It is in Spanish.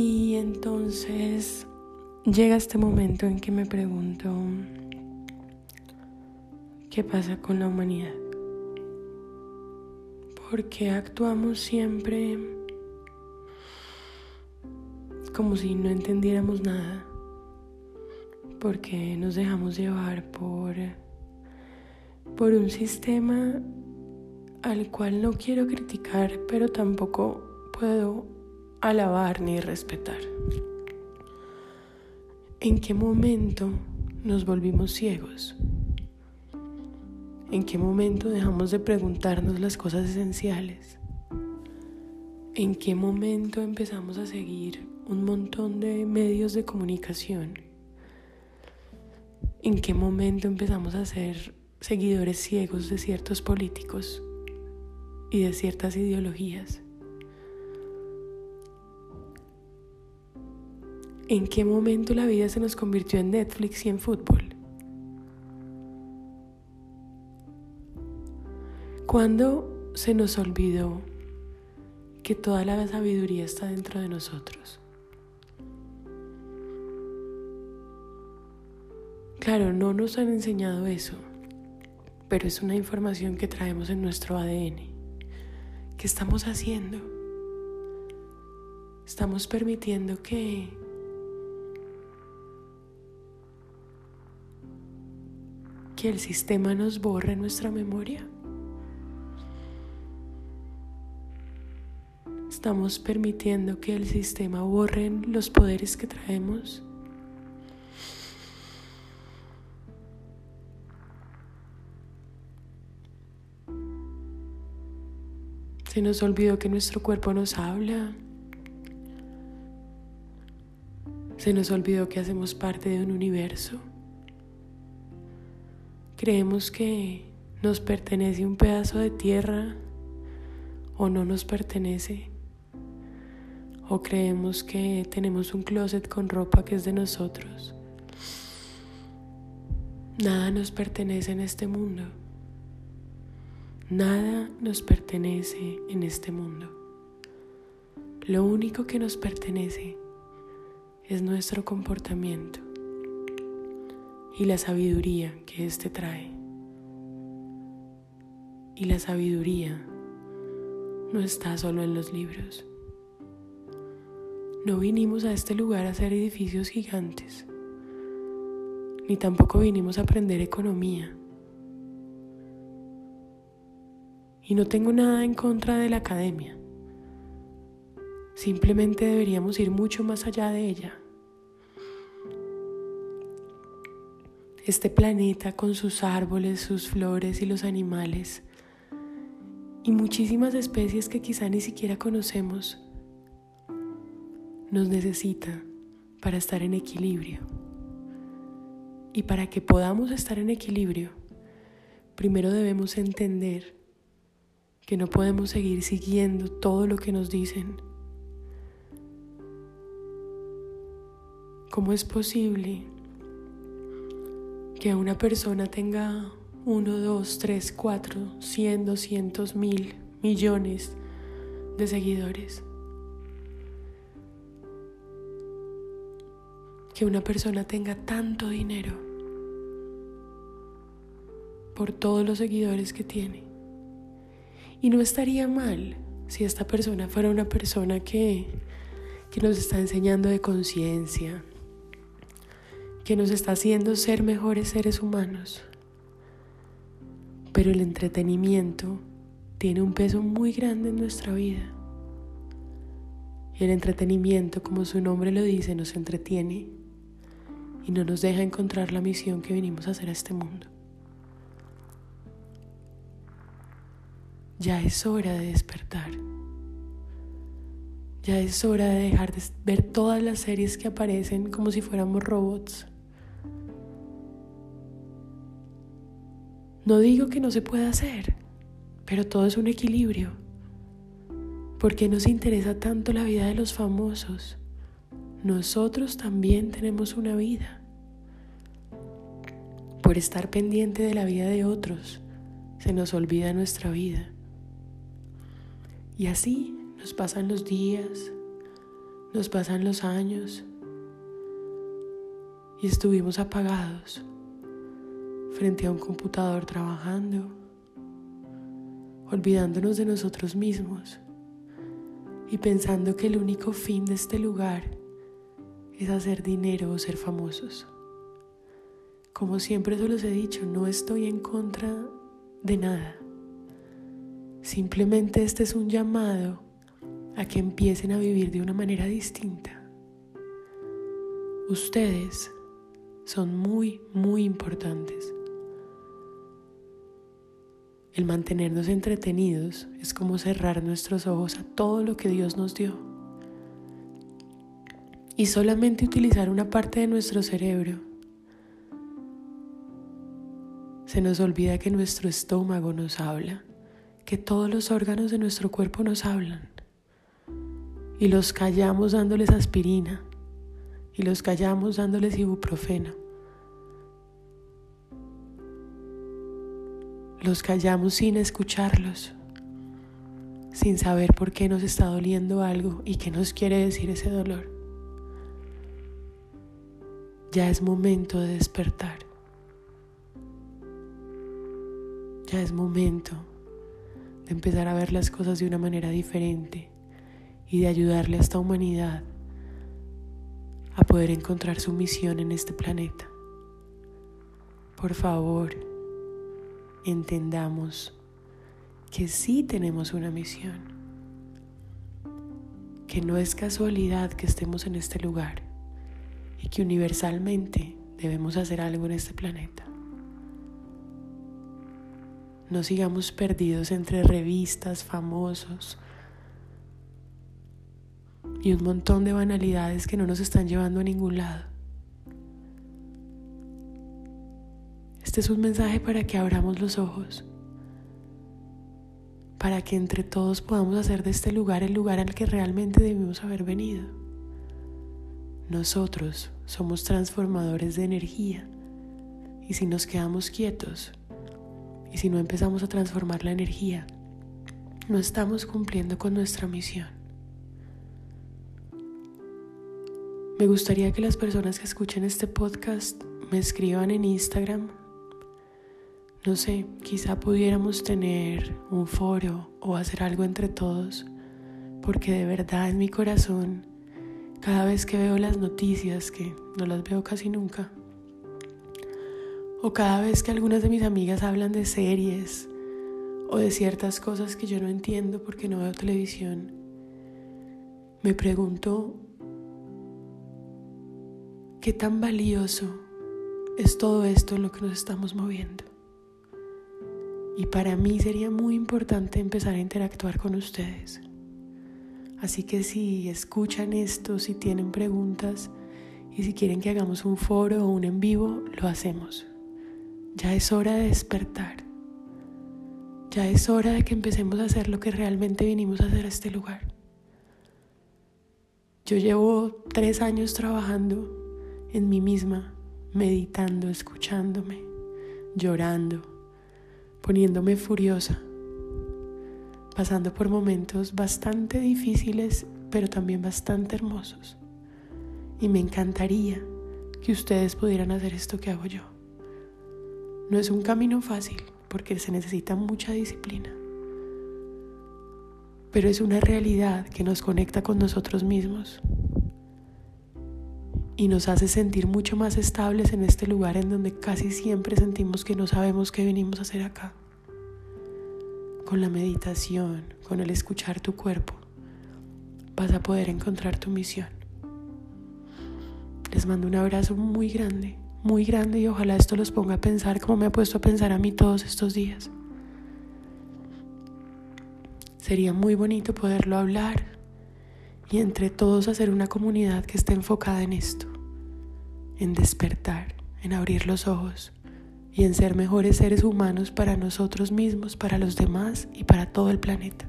Y entonces llega este momento en que me pregunto, ¿qué pasa con la humanidad? ¿Por qué actuamos siempre como si no entendiéramos nada? ¿Por qué nos dejamos llevar por, por un sistema al cual no quiero criticar, pero tampoco puedo alabar ni respetar? ¿En qué momento nos volvimos ciegos? ¿En qué momento dejamos de preguntarnos las cosas esenciales? ¿En qué momento empezamos a seguir un montón de medios de comunicación? ¿En qué momento empezamos a ser seguidores ciegos de ciertos políticos y de ciertas ideologías? ¿En qué momento la vida se nos convirtió en Netflix y en fútbol? ¿Cuándo se nos olvidó que toda la sabiduría está dentro de nosotros? Claro, no nos han enseñado eso, pero es una información que traemos en nuestro ADN. ¿Qué estamos haciendo? Estamos permitiendo que que el sistema nos borre nuestra memoria. Estamos permitiendo que el sistema borre los poderes que traemos. Se nos olvidó que nuestro cuerpo nos habla. Se nos olvidó que hacemos parte de un universo. Creemos que nos pertenece un pedazo de tierra o no nos pertenece. O creemos que tenemos un closet con ropa que es de nosotros. Nada nos pertenece en este mundo. Nada nos pertenece en este mundo. Lo único que nos pertenece es nuestro comportamiento y la sabiduría que éste trae. Y la sabiduría no está solo en los libros. No vinimos a este lugar a hacer edificios gigantes, ni tampoco vinimos a aprender economía. Y no tengo nada en contra de la academia. Simplemente deberíamos ir mucho más allá de ella. Este planeta con sus árboles, sus flores y los animales y muchísimas especies que quizá ni siquiera conocemos, nos necesita para estar en equilibrio. Y para que podamos estar en equilibrio, primero debemos entender que no podemos seguir siguiendo todo lo que nos dicen. ¿Cómo es posible que una persona tenga uno, dos, tres, cuatro, cien, doscientos, mil, millones de seguidores. Que una persona tenga tanto dinero por todos los seguidores que tiene. Y no estaría mal si esta persona fuera una persona que, que nos está enseñando de conciencia, que nos está haciendo ser mejores seres humanos. Pero el entretenimiento tiene un peso muy grande en nuestra vida. Y el entretenimiento, como su nombre lo dice, nos entretiene y no nos deja encontrar la misión que venimos a hacer a este mundo. Ya es hora de despertar. Ya es hora de dejar de ver todas las series que aparecen como si fuéramos robots No digo que no se pueda hacer, pero todo es un equilibrio. ¿Por qué nos interesa tanto la vida de los famosos? Nosotros también tenemos una vida. Por estar pendiente de la vida de otros, se nos olvida nuestra vida. Y así nos pasan los días, nos pasan los años y estuvimos apagados frente a un computador trabajando, olvidándonos de nosotros mismos y pensando que el único fin de este lugar es hacer dinero o ser famosos. Como siempre se los he dicho, no estoy en contra de nada. Simplemente este es un llamado a que empiecen a vivir de una manera distinta. Ustedes son muy, muy importantes. El mantenernos entretenidos es como cerrar nuestros ojos a todo lo que Dios nos dio y solamente utilizar una parte de nuestro cerebro. Se nos olvida que nuestro estómago nos habla, que todos los órganos de nuestro cuerpo nos hablan y los callamos dándoles aspirina y los callamos dándoles ibuprofeno. Los callamos sin escucharlos, sin saber por qué nos está doliendo algo y qué nos quiere decir ese dolor. Ya es momento de despertar. Ya es momento de empezar a ver las cosas de una manera diferente y de ayudarle a esta humanidad a poder encontrar su misión en este planeta. Por favor, entendamos que sí tenemos una misión, que no es casualidad que estemos en este lugar y que universalmente debemos hacer algo en este planeta. No sigamos perdidos entre revistas, famosos, y un montón de banalidades que no nos están llevando a ningún lado. Este es un mensaje para que abramos los ojos, para que entre todos podamos hacer de este lugar el lugar al que realmente debimos haber venido. Nosotros somos transformadores de energía y si nos quedamos quietos y si no empezamos a transformar la energía, no estamos cumpliendo con nuestra misión. Me gustaría que las personas que escuchen este podcast me escriban en Instagram. No sé, quizá pudiéramos tener un foro o hacer algo entre todos, porque de verdad en mi corazón, cada vez que veo las noticias, que no las veo casi nunca, o cada vez que algunas de mis amigas hablan de series o de ciertas cosas que yo no entiendo porque no veo televisión, me pregunto ¿Qué tan valioso es todo esto en lo que nos estamos moviendo? Y para mí sería muy importante empezar a interactuar con ustedes. Así que si escuchan esto, si tienen preguntas y si quieren que hagamos un foro o un en vivo, lo hacemos. Ya es hora de despertar. Ya es hora de que empecemos a hacer lo que realmente vinimos a hacer a este lugar. Yo llevo tres años trabajando en mí misma, meditando, escuchándome, llorando, poniéndome furiosa, pasando por momentos bastante difíciles, pero también bastante hermosos. Y me encantaría que ustedes pudieran hacer esto que hago yo. No es un camino fácil porque se necesita mucha disciplina, pero es una realidad que nos conecta con nosotros mismos y nos hace sentir mucho más estables en este lugar en donde casi siempre sentimos que no sabemos qué venimos a hacer acá. Con la meditación, con el escuchar tu cuerpo, vas a poder encontrar tu misión. Les mando un abrazo muy grande, muy grande y ojalá esto los ponga a pensar como me ha puesto a pensar a mí todos estos días. Sería muy bonito poderlo hablar y entre todos hacer una comunidad que esté enfocada en esto, en despertar, en abrir los ojos y en ser mejores seres humanos para nosotros mismos, para los demás y para todo el planeta.